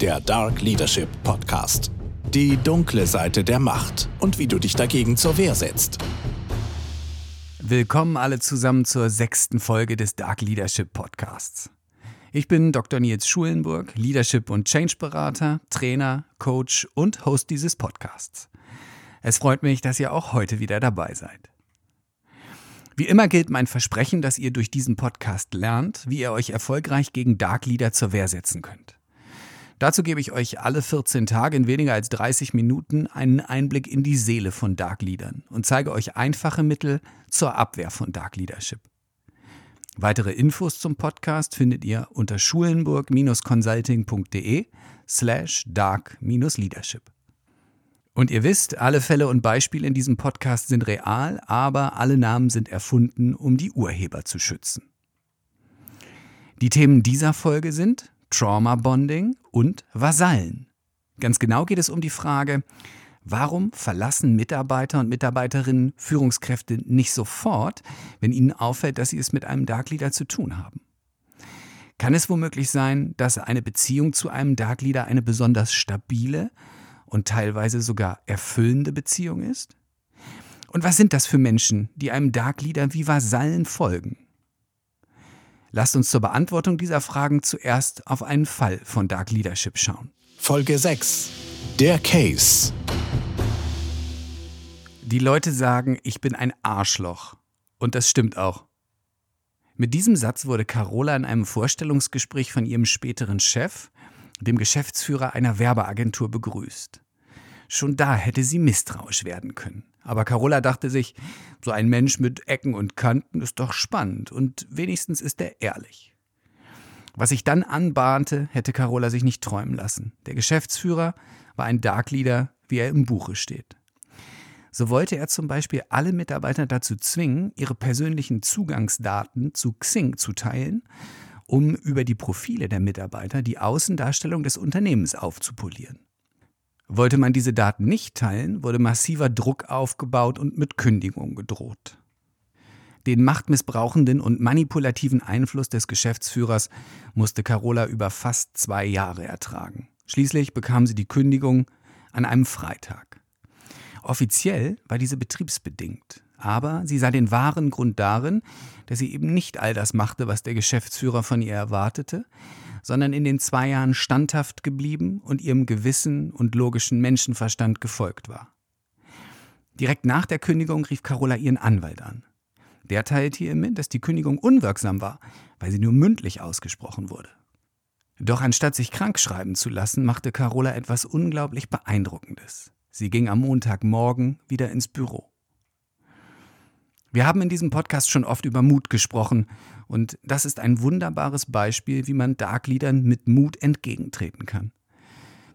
der Dark Leadership Podcast. Die dunkle Seite der Macht und wie du dich dagegen zur Wehr setzt. Willkommen alle zusammen zur sechsten Folge des Dark Leadership Podcasts. Ich bin Dr. Nils Schulenburg, Leadership- und Change-Berater, Trainer, Coach und Host dieses Podcasts. Es freut mich, dass ihr auch heute wieder dabei seid. Wie immer gilt mein Versprechen, dass ihr durch diesen Podcast lernt, wie ihr euch erfolgreich gegen Dark Leader zur Wehr setzen könnt. Dazu gebe ich euch alle 14 Tage in weniger als 30 Minuten einen Einblick in die Seele von Dark Leadern und zeige euch einfache Mittel zur Abwehr von Dark Leadership. Weitere Infos zum Podcast findet ihr unter schulenburg-consulting.de slash dark-leadership. Und ihr wisst, alle Fälle und Beispiele in diesem Podcast sind real, aber alle Namen sind erfunden, um die Urheber zu schützen. Die Themen dieser Folge sind Trauma Bonding und Vasallen. Ganz genau geht es um die Frage, warum verlassen Mitarbeiter und Mitarbeiterinnen Führungskräfte nicht sofort, wenn ihnen auffällt, dass sie es mit einem Dark Leader zu tun haben? Kann es womöglich sein, dass eine Beziehung zu einem Dark Leader eine besonders stabile und teilweise sogar erfüllende Beziehung ist? Und was sind das für Menschen, die einem Dark Leader wie Vasallen folgen? Lasst uns zur Beantwortung dieser Fragen zuerst auf einen Fall von Dark Leadership schauen. Folge 6. Der Case. Die Leute sagen, ich bin ein Arschloch. Und das stimmt auch. Mit diesem Satz wurde Carola in einem Vorstellungsgespräch von ihrem späteren Chef, dem Geschäftsführer einer Werbeagentur, begrüßt. Schon da hätte sie misstrauisch werden können. Aber Carola dachte sich, so ein Mensch mit Ecken und Kanten ist doch spannend und wenigstens ist er ehrlich. Was sich dann anbahnte, hätte Carola sich nicht träumen lassen. Der Geschäftsführer war ein Dark Leader, wie er im Buche steht. So wollte er zum Beispiel alle Mitarbeiter dazu zwingen, ihre persönlichen Zugangsdaten zu Xing zu teilen, um über die Profile der Mitarbeiter die Außendarstellung des Unternehmens aufzupolieren. Wollte man diese Daten nicht teilen, wurde massiver Druck aufgebaut und mit Kündigung gedroht. Den machtmissbrauchenden und manipulativen Einfluss des Geschäftsführers musste Carola über fast zwei Jahre ertragen. Schließlich bekam sie die Kündigung an einem Freitag. Offiziell war diese betriebsbedingt, aber sie sah den wahren Grund darin, dass sie eben nicht all das machte, was der Geschäftsführer von ihr erwartete, sondern in den zwei Jahren standhaft geblieben und ihrem Gewissen und logischen Menschenverstand gefolgt war. Direkt nach der Kündigung rief Carola ihren Anwalt an. Der teilte ihr mit, dass die Kündigung unwirksam war, weil sie nur mündlich ausgesprochen wurde. Doch anstatt sich krank schreiben zu lassen, machte Carola etwas unglaublich Beeindruckendes. Sie ging am Montagmorgen wieder ins Büro. Wir haben in diesem Podcast schon oft über Mut gesprochen und das ist ein wunderbares Beispiel, wie man Dark Leadern mit Mut entgegentreten kann.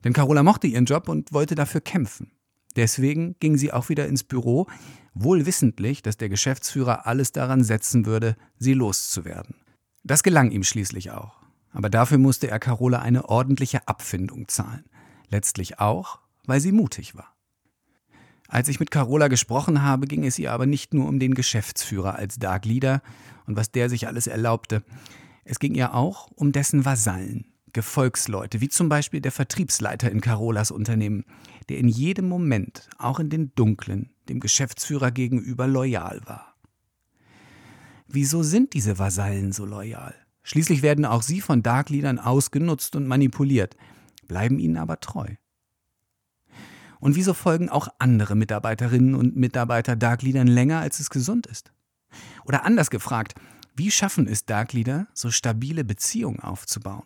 Denn Carola mochte ihren Job und wollte dafür kämpfen. Deswegen ging sie auch wieder ins Büro, wohl wissentlich, dass der Geschäftsführer alles daran setzen würde, sie loszuwerden. Das gelang ihm schließlich auch. Aber dafür musste er Carola eine ordentliche Abfindung zahlen. Letztlich auch, weil sie mutig war. Als ich mit Carola gesprochen habe, ging es ihr aber nicht nur um den Geschäftsführer als Dark Leader und was der sich alles erlaubte. Es ging ihr auch um dessen Vasallen, Gefolgsleute, wie zum Beispiel der Vertriebsleiter in Carolas Unternehmen, der in jedem Moment, auch in den dunklen, dem Geschäftsführer gegenüber loyal war. Wieso sind diese Vasallen so loyal? Schließlich werden auch sie von Dark Leadern ausgenutzt und manipuliert, bleiben ihnen aber treu. Und wieso folgen auch andere Mitarbeiterinnen und Mitarbeiter Dark Leadern länger, als es gesund ist? Oder anders gefragt, wie schaffen es Dark Leader, so stabile Beziehungen aufzubauen?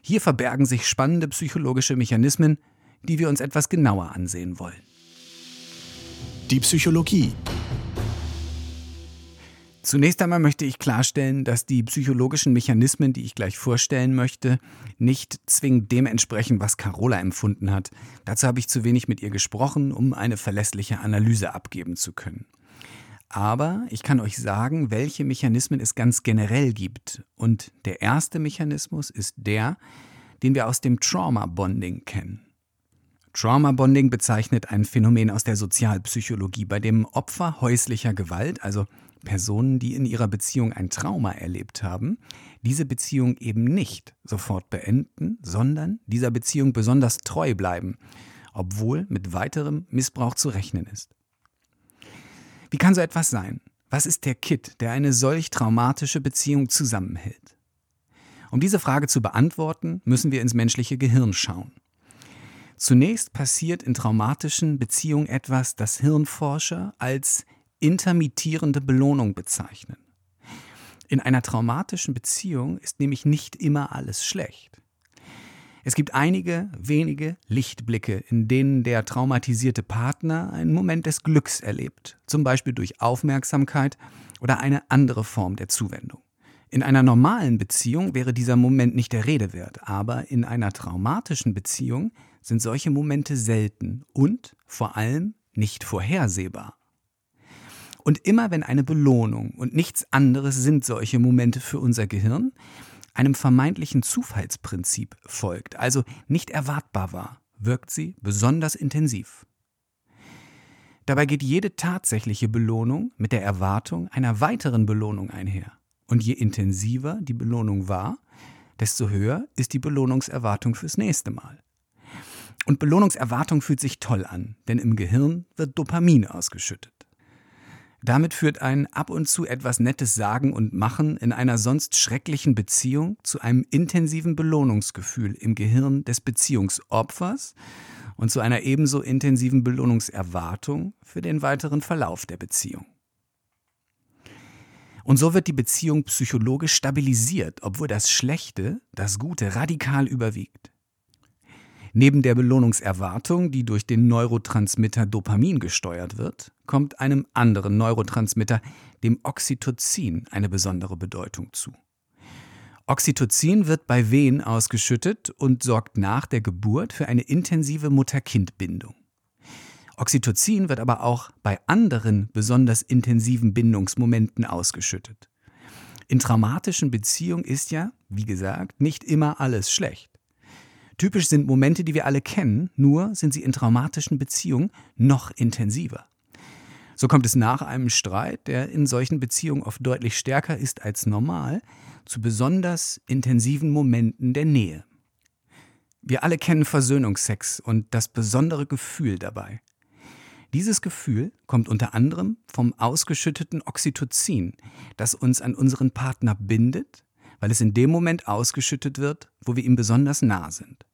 Hier verbergen sich spannende psychologische Mechanismen, die wir uns etwas genauer ansehen wollen. Die Psychologie Zunächst einmal möchte ich klarstellen, dass die psychologischen Mechanismen, die ich gleich vorstellen möchte, nicht zwingend dem entsprechen, was Carola empfunden hat. Dazu habe ich zu wenig mit ihr gesprochen, um eine verlässliche Analyse abgeben zu können. Aber ich kann euch sagen, welche Mechanismen es ganz generell gibt. Und der erste Mechanismus ist der, den wir aus dem Trauma Bonding kennen. Trauma Bonding bezeichnet ein Phänomen aus der Sozialpsychologie, bei dem Opfer häuslicher Gewalt, also Personen, die in ihrer Beziehung ein Trauma erlebt haben, diese Beziehung eben nicht sofort beenden, sondern dieser Beziehung besonders treu bleiben, obwohl mit weiterem Missbrauch zu rechnen ist. Wie kann so etwas sein? Was ist der Kit, der eine solch traumatische Beziehung zusammenhält? Um diese Frage zu beantworten, müssen wir ins menschliche Gehirn schauen. Zunächst passiert in traumatischen Beziehungen etwas, das Hirnforscher als intermittierende Belohnung bezeichnen. In einer traumatischen Beziehung ist nämlich nicht immer alles schlecht. Es gibt einige wenige Lichtblicke, in denen der traumatisierte Partner einen Moment des Glücks erlebt, zum Beispiel durch Aufmerksamkeit oder eine andere Form der Zuwendung. In einer normalen Beziehung wäre dieser Moment nicht der Rede wert, aber in einer traumatischen Beziehung sind solche Momente selten und vor allem nicht vorhersehbar. Und immer wenn eine Belohnung und nichts anderes sind solche Momente für unser Gehirn, einem vermeintlichen Zufallsprinzip folgt, also nicht erwartbar war, wirkt sie besonders intensiv. Dabei geht jede tatsächliche Belohnung mit der Erwartung einer weiteren Belohnung einher. Und je intensiver die Belohnung war, desto höher ist die Belohnungserwartung fürs nächste Mal. Und Belohnungserwartung fühlt sich toll an, denn im Gehirn wird Dopamin ausgeschüttet. Damit führt ein ab und zu etwas Nettes Sagen und Machen in einer sonst schrecklichen Beziehung zu einem intensiven Belohnungsgefühl im Gehirn des Beziehungsopfers und zu einer ebenso intensiven Belohnungserwartung für den weiteren Verlauf der Beziehung. Und so wird die Beziehung psychologisch stabilisiert, obwohl das Schlechte das Gute radikal überwiegt. Neben der Belohnungserwartung, die durch den Neurotransmitter Dopamin gesteuert wird, kommt einem anderen Neurotransmitter, dem Oxytocin, eine besondere Bedeutung zu. Oxytocin wird bei Wehen ausgeschüttet und sorgt nach der Geburt für eine intensive Mutter-Kind-Bindung. Oxytocin wird aber auch bei anderen besonders intensiven Bindungsmomenten ausgeschüttet. In traumatischen Beziehungen ist ja, wie gesagt, nicht immer alles schlecht. Typisch sind Momente, die wir alle kennen, nur sind sie in traumatischen Beziehungen noch intensiver. So kommt es nach einem Streit, der in solchen Beziehungen oft deutlich stärker ist als normal, zu besonders intensiven Momenten der Nähe. Wir alle kennen Versöhnungsex und das besondere Gefühl dabei. Dieses Gefühl kommt unter anderem vom ausgeschütteten Oxytocin, das uns an unseren Partner bindet, weil es in dem Moment ausgeschüttet wird, wo wir ihm besonders nah sind.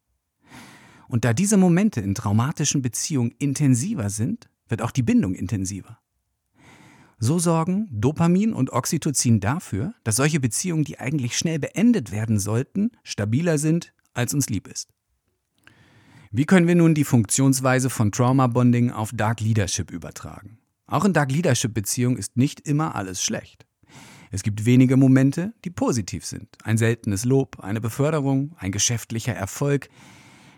Und da diese Momente in traumatischen Beziehungen intensiver sind, wird auch die Bindung intensiver. So sorgen Dopamin und Oxytocin dafür, dass solche Beziehungen, die eigentlich schnell beendet werden sollten, stabiler sind, als uns lieb ist. Wie können wir nun die Funktionsweise von Trauma Bonding auf Dark Leadership übertragen? Auch in Dark Leadership Beziehungen ist nicht immer alles schlecht. Es gibt wenige Momente, die positiv sind. Ein seltenes Lob, eine Beförderung, ein geschäftlicher Erfolg,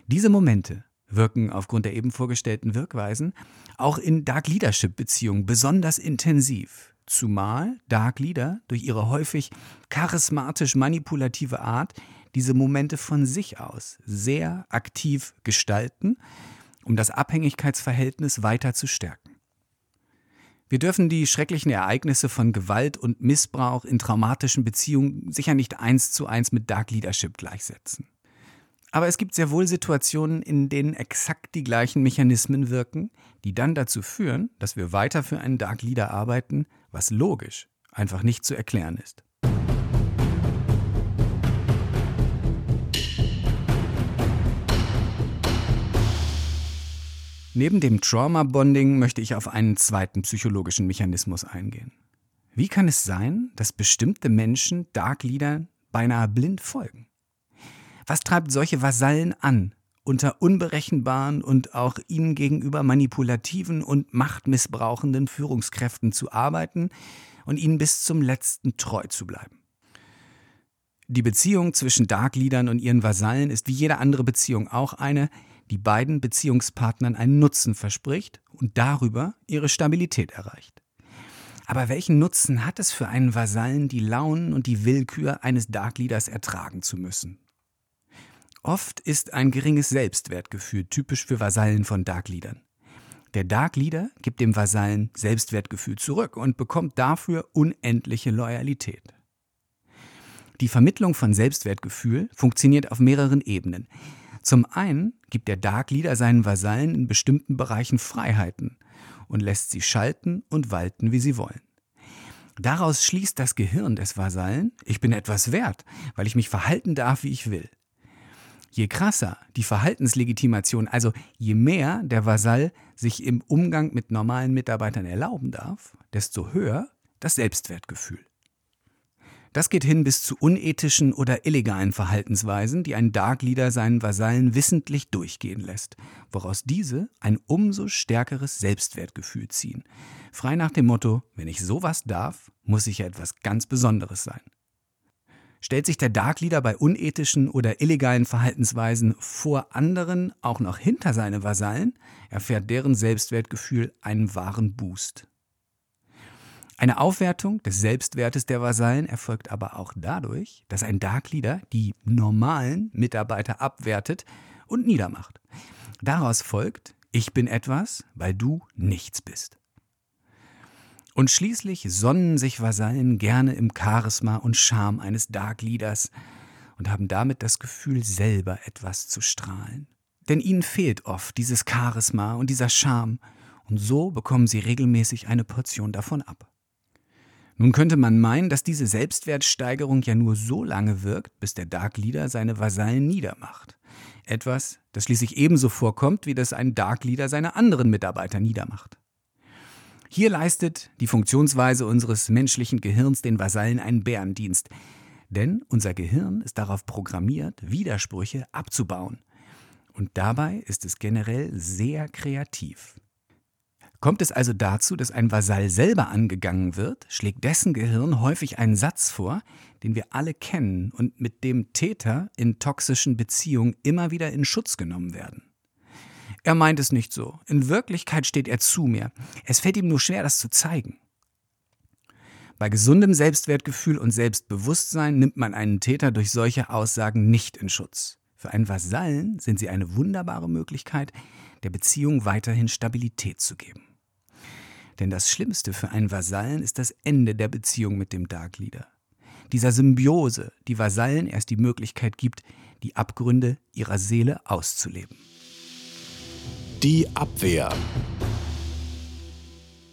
diese Momente wirken aufgrund der eben vorgestellten Wirkweisen auch in Dark Leadership Beziehungen besonders intensiv, zumal Dark Leader durch ihre häufig charismatisch manipulative Art diese Momente von sich aus sehr aktiv gestalten, um das Abhängigkeitsverhältnis weiter zu stärken. Wir dürfen die schrecklichen Ereignisse von Gewalt und Missbrauch in traumatischen Beziehungen sicher nicht eins zu eins mit Dark Leadership gleichsetzen. Aber es gibt sehr wohl Situationen, in denen exakt die gleichen Mechanismen wirken, die dann dazu führen, dass wir weiter für einen Dark Leader arbeiten, was logisch einfach nicht zu erklären ist. Neben dem Trauma-Bonding möchte ich auf einen zweiten psychologischen Mechanismus eingehen. Wie kann es sein, dass bestimmte Menschen Dark Leadern beinahe blind folgen? Was treibt solche Vasallen an, unter unberechenbaren und auch ihnen gegenüber manipulativen und machtmissbrauchenden Führungskräften zu arbeiten und ihnen bis zum letzten treu zu bleiben? Die Beziehung zwischen Darkleadern und ihren Vasallen ist wie jede andere Beziehung auch eine, die beiden Beziehungspartnern einen Nutzen verspricht und darüber ihre Stabilität erreicht. Aber welchen Nutzen hat es für einen Vasallen, die Launen und die Willkür eines Darkleaders ertragen zu müssen? Oft ist ein geringes Selbstwertgefühl typisch für Vasallen von Darkleadern. Der Dark Leader gibt dem Vasallen Selbstwertgefühl zurück und bekommt dafür unendliche Loyalität. Die Vermittlung von Selbstwertgefühl funktioniert auf mehreren Ebenen. Zum einen gibt der Dark Leader seinen Vasallen in bestimmten Bereichen Freiheiten und lässt sie schalten und walten, wie sie wollen. Daraus schließt das Gehirn des Vasallen, ich bin etwas wert, weil ich mich verhalten darf, wie ich will. Je krasser die Verhaltenslegitimation, also je mehr der Vasall sich im Umgang mit normalen Mitarbeitern erlauben darf, desto höher das Selbstwertgefühl. Das geht hin bis zu unethischen oder illegalen Verhaltensweisen, die ein Dark Leader seinen Vasallen wissentlich durchgehen lässt, woraus diese ein umso stärkeres Selbstwertgefühl ziehen. Frei nach dem Motto, wenn ich sowas darf, muss ich ja etwas ganz Besonderes sein. Stellt sich der Dark Leader bei unethischen oder illegalen Verhaltensweisen vor anderen auch noch hinter seine Vasallen, erfährt deren Selbstwertgefühl einen wahren Boost. Eine Aufwertung des Selbstwertes der Vasallen erfolgt aber auch dadurch, dass ein Dark Leader die normalen Mitarbeiter abwertet und niedermacht. Daraus folgt, ich bin etwas, weil du nichts bist. Und schließlich sonnen sich Vasallen gerne im Charisma und Charme eines Dark Leaders und haben damit das Gefühl, selber etwas zu strahlen. Denn ihnen fehlt oft dieses Charisma und dieser Charme, und so bekommen sie regelmäßig eine Portion davon ab. Nun könnte man meinen, dass diese Selbstwertsteigerung ja nur so lange wirkt, bis der Dark Leader seine Vasallen niedermacht. Etwas, das schließlich ebenso vorkommt, wie das ein Dark Leader seine anderen Mitarbeiter niedermacht. Hier leistet die Funktionsweise unseres menschlichen Gehirns den Vasallen einen Bärendienst. Denn unser Gehirn ist darauf programmiert, Widersprüche abzubauen. Und dabei ist es generell sehr kreativ. Kommt es also dazu, dass ein Vasall selber angegangen wird, schlägt dessen Gehirn häufig einen Satz vor, den wir alle kennen und mit dem Täter in toxischen Beziehungen immer wieder in Schutz genommen werden. Er meint es nicht so. In Wirklichkeit steht er zu mir. Es fällt ihm nur schwer, das zu zeigen. Bei gesundem Selbstwertgefühl und Selbstbewusstsein nimmt man einen Täter durch solche Aussagen nicht in Schutz. Für einen Vasallen sind sie eine wunderbare Möglichkeit, der Beziehung weiterhin Stabilität zu geben. Denn das Schlimmste für einen Vasallen ist das Ende der Beziehung mit dem Dark Leader. Dieser Symbiose, die Vasallen erst die Möglichkeit gibt, die Abgründe ihrer Seele auszuleben. Die Abwehr.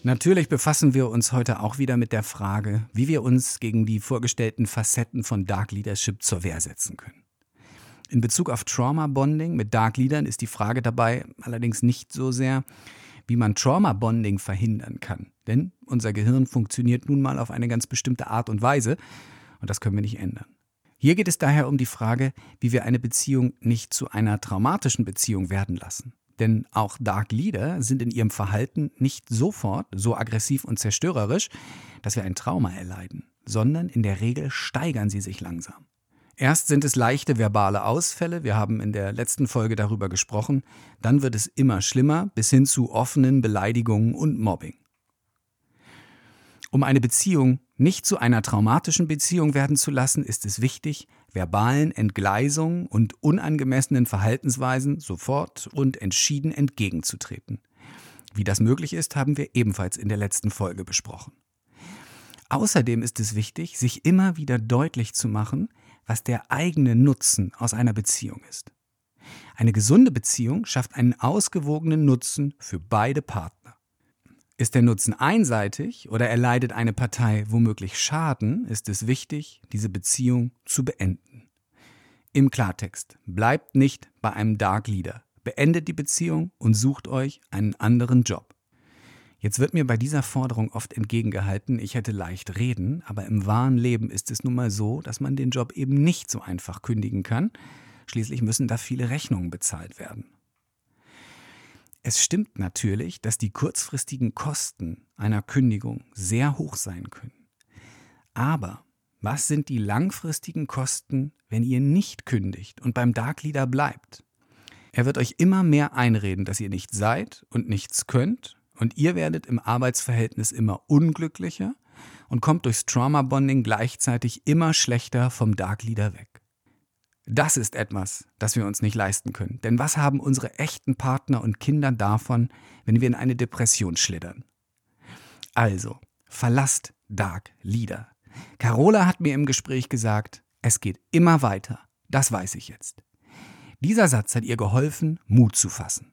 Natürlich befassen wir uns heute auch wieder mit der Frage, wie wir uns gegen die vorgestellten Facetten von Dark Leadership zur Wehr setzen können. In Bezug auf Trauma Bonding mit Dark Leadern ist die Frage dabei allerdings nicht so sehr, wie man Trauma-Bonding verhindern kann. Denn unser Gehirn funktioniert nun mal auf eine ganz bestimmte Art und Weise und das können wir nicht ändern. Hier geht es daher um die Frage, wie wir eine Beziehung nicht zu einer traumatischen Beziehung werden lassen. Denn auch Dark Leader sind in ihrem Verhalten nicht sofort so aggressiv und zerstörerisch, dass wir ein Trauma erleiden, sondern in der Regel steigern sie sich langsam. Erst sind es leichte verbale Ausfälle, wir haben in der letzten Folge darüber gesprochen, dann wird es immer schlimmer bis hin zu offenen Beleidigungen und Mobbing. Um eine Beziehung nicht zu einer traumatischen Beziehung werden zu lassen, ist es wichtig, verbalen Entgleisungen und unangemessenen Verhaltensweisen sofort und entschieden entgegenzutreten. Wie das möglich ist, haben wir ebenfalls in der letzten Folge besprochen. Außerdem ist es wichtig, sich immer wieder deutlich zu machen, was der eigene Nutzen aus einer Beziehung ist. Eine gesunde Beziehung schafft einen ausgewogenen Nutzen für beide Partner. Ist der Nutzen einseitig oder erleidet eine Partei womöglich Schaden, ist es wichtig, diese Beziehung zu beenden. Im Klartext, bleibt nicht bei einem Dark Leader, beendet die Beziehung und sucht euch einen anderen Job. Jetzt wird mir bei dieser Forderung oft entgegengehalten, ich hätte leicht reden, aber im wahren Leben ist es nun mal so, dass man den Job eben nicht so einfach kündigen kann. Schließlich müssen da viele Rechnungen bezahlt werden. Es stimmt natürlich, dass die kurzfristigen Kosten einer Kündigung sehr hoch sein können. Aber was sind die langfristigen Kosten, wenn ihr nicht kündigt und beim Dark Leader bleibt? Er wird euch immer mehr einreden, dass ihr nicht seid und nichts könnt und ihr werdet im Arbeitsverhältnis immer unglücklicher und kommt durchs Trauma Bonding gleichzeitig immer schlechter vom Dark Leader weg. Das ist etwas, das wir uns nicht leisten können. Denn was haben unsere echten Partner und Kinder davon, wenn wir in eine Depression schlittern? Also, verlasst Dark Leader. Carola hat mir im Gespräch gesagt, es geht immer weiter. Das weiß ich jetzt. Dieser Satz hat ihr geholfen, Mut zu fassen.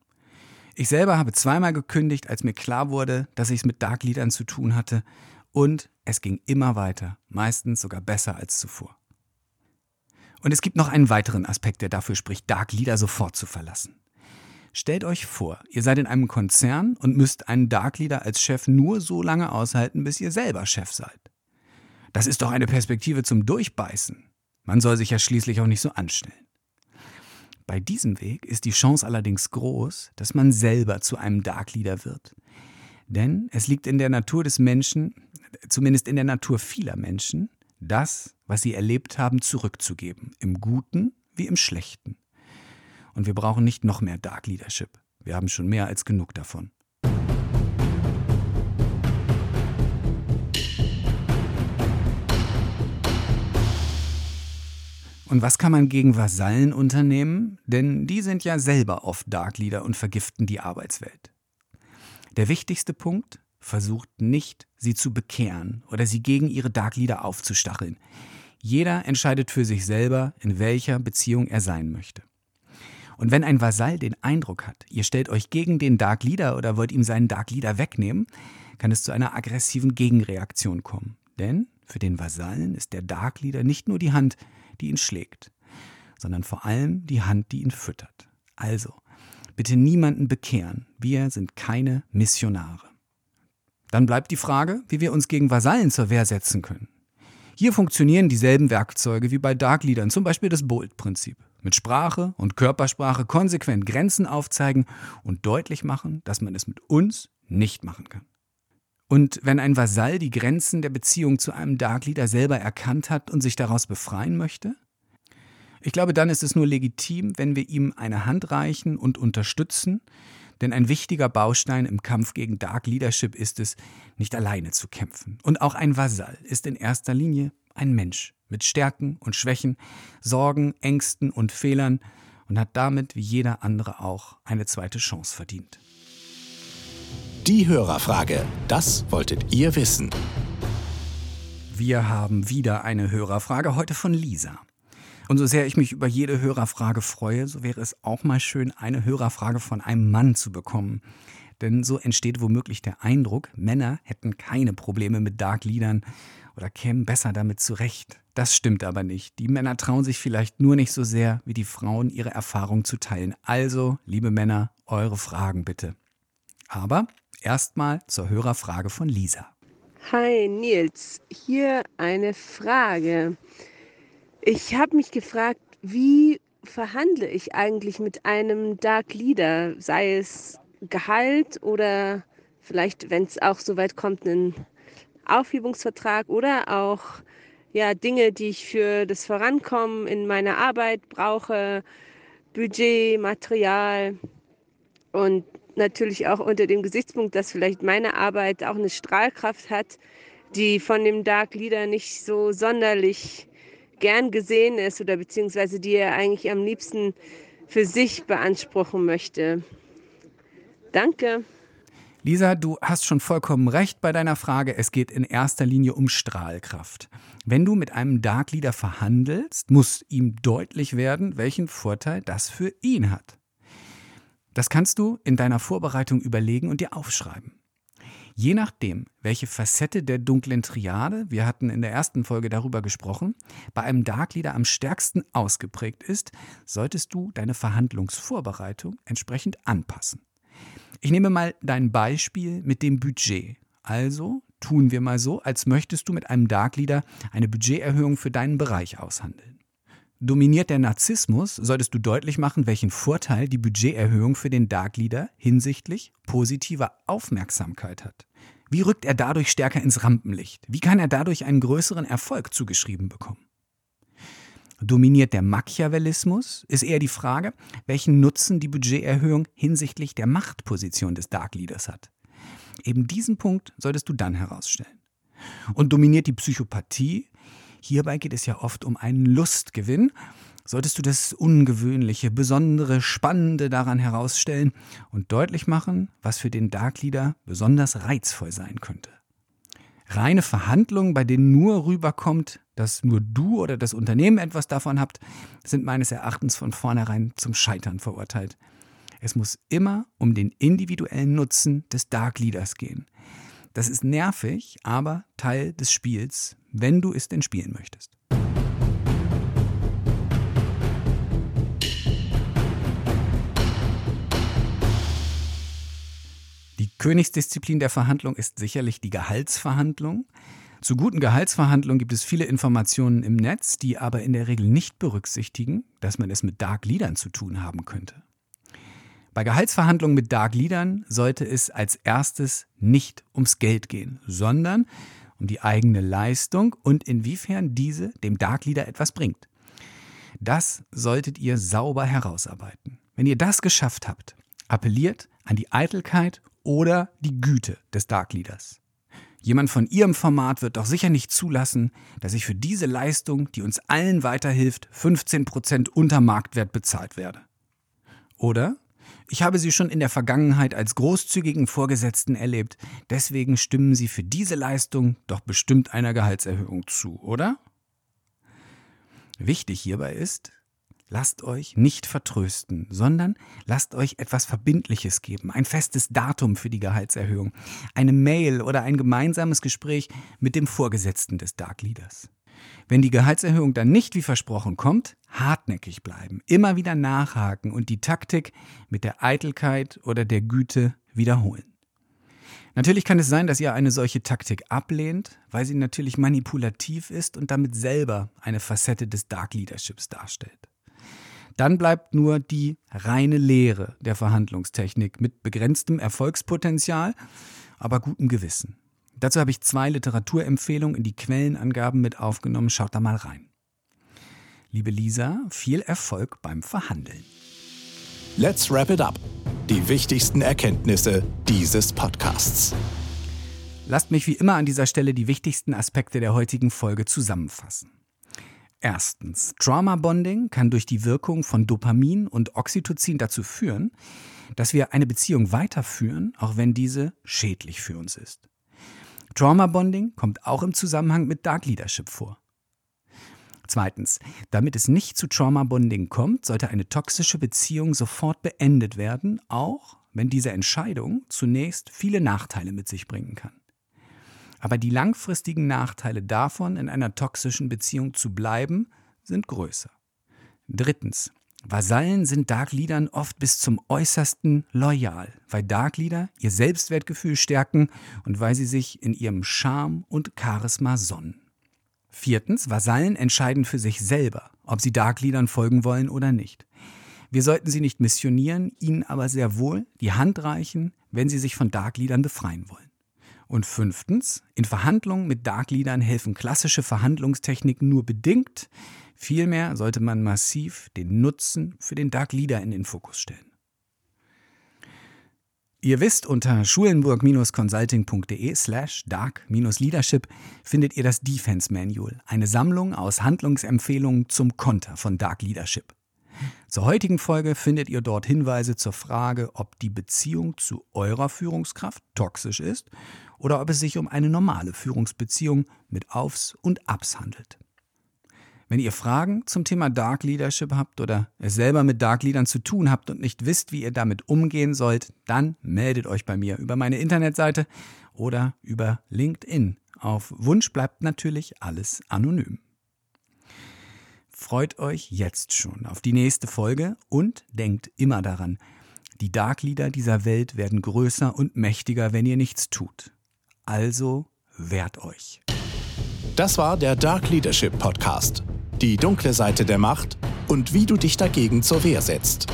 Ich selber habe zweimal gekündigt, als mir klar wurde, dass ich es mit Dark Leadern zu tun hatte, und es ging immer weiter, meistens sogar besser als zuvor. Und es gibt noch einen weiteren Aspekt, der dafür spricht, Dark Leader sofort zu verlassen. Stellt euch vor, ihr seid in einem Konzern und müsst einen Dark Leader als Chef nur so lange aushalten, bis ihr selber Chef seid. Das ist doch eine Perspektive zum Durchbeißen. Man soll sich ja schließlich auch nicht so anstellen. Bei diesem Weg ist die Chance allerdings groß, dass man selber zu einem Dark Leader wird. Denn es liegt in der Natur des Menschen, zumindest in der Natur vieler Menschen, das, was sie erlebt haben, zurückzugeben, im Guten wie im Schlechten. Und wir brauchen nicht noch mehr Dark Leadership. Wir haben schon mehr als genug davon. Und was kann man gegen Vasallen unternehmen? Denn die sind ja selber oft Dark Leader und vergiften die Arbeitswelt. Der wichtigste Punkt, versucht nicht, sie zu bekehren oder sie gegen ihre Dark Leader aufzustacheln. Jeder entscheidet für sich selber, in welcher Beziehung er sein möchte. Und wenn ein Vasall den Eindruck hat, ihr stellt euch gegen den Dark Leader oder wollt ihm seinen Dark Leader wegnehmen, kann es zu einer aggressiven Gegenreaktion kommen. Denn für den Vasallen ist der Dark Leader nicht nur die Hand, die ihn schlägt, sondern vor allem die Hand, die ihn füttert. Also, bitte niemanden bekehren. Wir sind keine Missionare. Dann bleibt die Frage, wie wir uns gegen Vasallen zur Wehr setzen können. Hier funktionieren dieselben Werkzeuge wie bei Dark Leadern, zum Beispiel das Bold-Prinzip. Mit Sprache und Körpersprache konsequent Grenzen aufzeigen und deutlich machen, dass man es mit uns nicht machen kann. Und wenn ein Vasall die Grenzen der Beziehung zu einem Dark Leader selber erkannt hat und sich daraus befreien möchte? Ich glaube, dann ist es nur legitim, wenn wir ihm eine Hand reichen und unterstützen, denn ein wichtiger Baustein im Kampf gegen Dark Leadership ist es, nicht alleine zu kämpfen. Und auch ein Vasall ist in erster Linie ein Mensch mit Stärken und Schwächen, Sorgen, Ängsten und Fehlern und hat damit wie jeder andere auch eine zweite Chance verdient. Die Hörerfrage, das wolltet ihr wissen. Wir haben wieder eine Hörerfrage, heute von Lisa. Und so sehr ich mich über jede Hörerfrage freue, so wäre es auch mal schön, eine Hörerfrage von einem Mann zu bekommen. Denn so entsteht womöglich der Eindruck, Männer hätten keine Probleme mit Dark Liedern oder kämen besser damit zurecht. Das stimmt aber nicht. Die Männer trauen sich vielleicht nur nicht so sehr, wie die Frauen ihre Erfahrung zu teilen. Also, liebe Männer, eure Fragen bitte. Aber erstmal zur Hörerfrage von Lisa. Hi Nils, hier eine Frage. Ich habe mich gefragt, wie verhandle ich eigentlich mit einem Dark Leader, sei es Gehalt oder vielleicht, wenn es auch so weit kommt, einen Aufhebungsvertrag oder auch ja, Dinge, die ich für das Vorankommen in meiner Arbeit brauche, Budget, Material und natürlich auch unter dem Gesichtspunkt, dass vielleicht meine Arbeit auch eine Strahlkraft hat, die von dem Dark Leader nicht so sonderlich gern gesehen ist oder beziehungsweise die er eigentlich am liebsten für sich beanspruchen möchte. Danke. Lisa, du hast schon vollkommen recht bei deiner Frage. Es geht in erster Linie um Strahlkraft. Wenn du mit einem Dark Leader verhandelst, muss ihm deutlich werden, welchen Vorteil das für ihn hat. Das kannst du in deiner Vorbereitung überlegen und dir aufschreiben. Je nachdem, welche Facette der dunklen Triade, wir hatten in der ersten Folge darüber gesprochen, bei einem Dark Leader am stärksten ausgeprägt ist, solltest du deine Verhandlungsvorbereitung entsprechend anpassen. Ich nehme mal dein Beispiel mit dem Budget. Also tun wir mal so, als möchtest du mit einem Dark Leader eine Budgeterhöhung für deinen Bereich aushandeln. Dominiert der Narzissmus, solltest du deutlich machen, welchen Vorteil die Budgeterhöhung für den Dark Leader hinsichtlich positiver Aufmerksamkeit hat. Wie rückt er dadurch stärker ins Rampenlicht? Wie kann er dadurch einen größeren Erfolg zugeschrieben bekommen? Dominiert der Machiavellismus, ist eher die Frage, welchen Nutzen die Budgeterhöhung hinsichtlich der Machtposition des Dark Leaders hat. Eben diesen Punkt solltest du dann herausstellen. Und dominiert die Psychopathie, Hierbei geht es ja oft um einen Lustgewinn. solltest du das Ungewöhnliche, Besondere, Spannende daran herausstellen und deutlich machen, was für den Dark Leader besonders reizvoll sein könnte. Reine Verhandlungen, bei denen nur rüberkommt, dass nur du oder das Unternehmen etwas davon habt, sind meines Erachtens von vornherein zum Scheitern verurteilt. Es muss immer um den individuellen Nutzen des Dark Leaders gehen. Das ist nervig, aber Teil des Spiels, wenn du es denn spielen möchtest. Die Königsdisziplin der Verhandlung ist sicherlich die Gehaltsverhandlung. Zu guten Gehaltsverhandlungen gibt es viele Informationen im Netz, die aber in der Regel nicht berücksichtigen, dass man es mit Dark Leadern zu tun haben könnte. Bei Gehaltsverhandlungen mit Dark Leadern sollte es als erstes nicht ums Geld gehen, sondern um die eigene Leistung und inwiefern diese dem Dark Leader etwas bringt. Das solltet ihr sauber herausarbeiten. Wenn ihr das geschafft habt, appelliert an die Eitelkeit oder die Güte des Dark Leaders. Jemand von Ihrem Format wird doch sicher nicht zulassen, dass ich für diese Leistung, die uns allen weiterhilft, 15% unter Marktwert bezahlt werde. Oder? Ich habe Sie schon in der Vergangenheit als großzügigen Vorgesetzten erlebt, deswegen stimmen Sie für diese Leistung doch bestimmt einer Gehaltserhöhung zu, oder? Wichtig hierbei ist, Lasst euch nicht vertrösten, sondern lasst euch etwas Verbindliches geben, ein festes Datum für die Gehaltserhöhung, eine Mail oder ein gemeinsames Gespräch mit dem Vorgesetzten des Dark Leaders. Wenn die Gehaltserhöhung dann nicht wie versprochen kommt, hartnäckig bleiben, immer wieder nachhaken und die Taktik mit der Eitelkeit oder der Güte wiederholen. Natürlich kann es sein, dass ihr eine solche Taktik ablehnt, weil sie natürlich manipulativ ist und damit selber eine Facette des Dark Leaderships darstellt. Dann bleibt nur die reine Lehre der Verhandlungstechnik mit begrenztem Erfolgspotenzial, aber gutem Gewissen. Dazu habe ich zwei Literaturempfehlungen in die Quellenangaben mit aufgenommen. Schaut da mal rein. Liebe Lisa, viel Erfolg beim Verhandeln. Let's wrap it up. Die wichtigsten Erkenntnisse dieses Podcasts. Lasst mich wie immer an dieser Stelle die wichtigsten Aspekte der heutigen Folge zusammenfassen. Erstens, Trauma Bonding kann durch die Wirkung von Dopamin und Oxytocin dazu führen, dass wir eine Beziehung weiterführen, auch wenn diese schädlich für uns ist. Trauma Bonding kommt auch im Zusammenhang mit Dark Leadership vor. Zweitens, damit es nicht zu Trauma Bonding kommt, sollte eine toxische Beziehung sofort beendet werden, auch wenn diese Entscheidung zunächst viele Nachteile mit sich bringen kann. Aber die langfristigen Nachteile davon, in einer toxischen Beziehung zu bleiben, sind größer. Drittens. Vasallen sind Darkleadern oft bis zum äußersten loyal, weil Darkleader ihr Selbstwertgefühl stärken und weil sie sich in ihrem Charme und Charisma sonnen. Viertens, Vasallen entscheiden für sich selber, ob sie Darkleadern folgen wollen oder nicht. Wir sollten sie nicht missionieren, ihnen aber sehr wohl die Hand reichen, wenn sie sich von Darkleadern befreien wollen. Und fünftens, in Verhandlungen mit Dark Leadern helfen klassische Verhandlungstechniken nur bedingt. Vielmehr sollte man massiv den Nutzen für den Dark Leader in den Fokus stellen. Ihr wisst, unter schulenburg-consulting.de slash dark-leadership findet ihr das Defense Manual, eine Sammlung aus Handlungsempfehlungen zum Konter von Dark Leadership. Zur heutigen Folge findet ihr dort Hinweise zur Frage, ob die Beziehung zu eurer Führungskraft toxisch ist oder ob es sich um eine normale Führungsbeziehung mit Aufs und Abs handelt. Wenn ihr Fragen zum Thema Dark Leadership habt oder es selber mit Dark Leadern zu tun habt und nicht wisst, wie ihr damit umgehen sollt, dann meldet euch bei mir über meine Internetseite oder über LinkedIn. Auf Wunsch bleibt natürlich alles anonym. Freut euch jetzt schon auf die nächste Folge und denkt immer daran, die Dark Leader dieser Welt werden größer und mächtiger, wenn ihr nichts tut. Also wehrt euch. Das war der Dark Leadership Podcast. Die dunkle Seite der Macht und wie du dich dagegen zur Wehr setzt.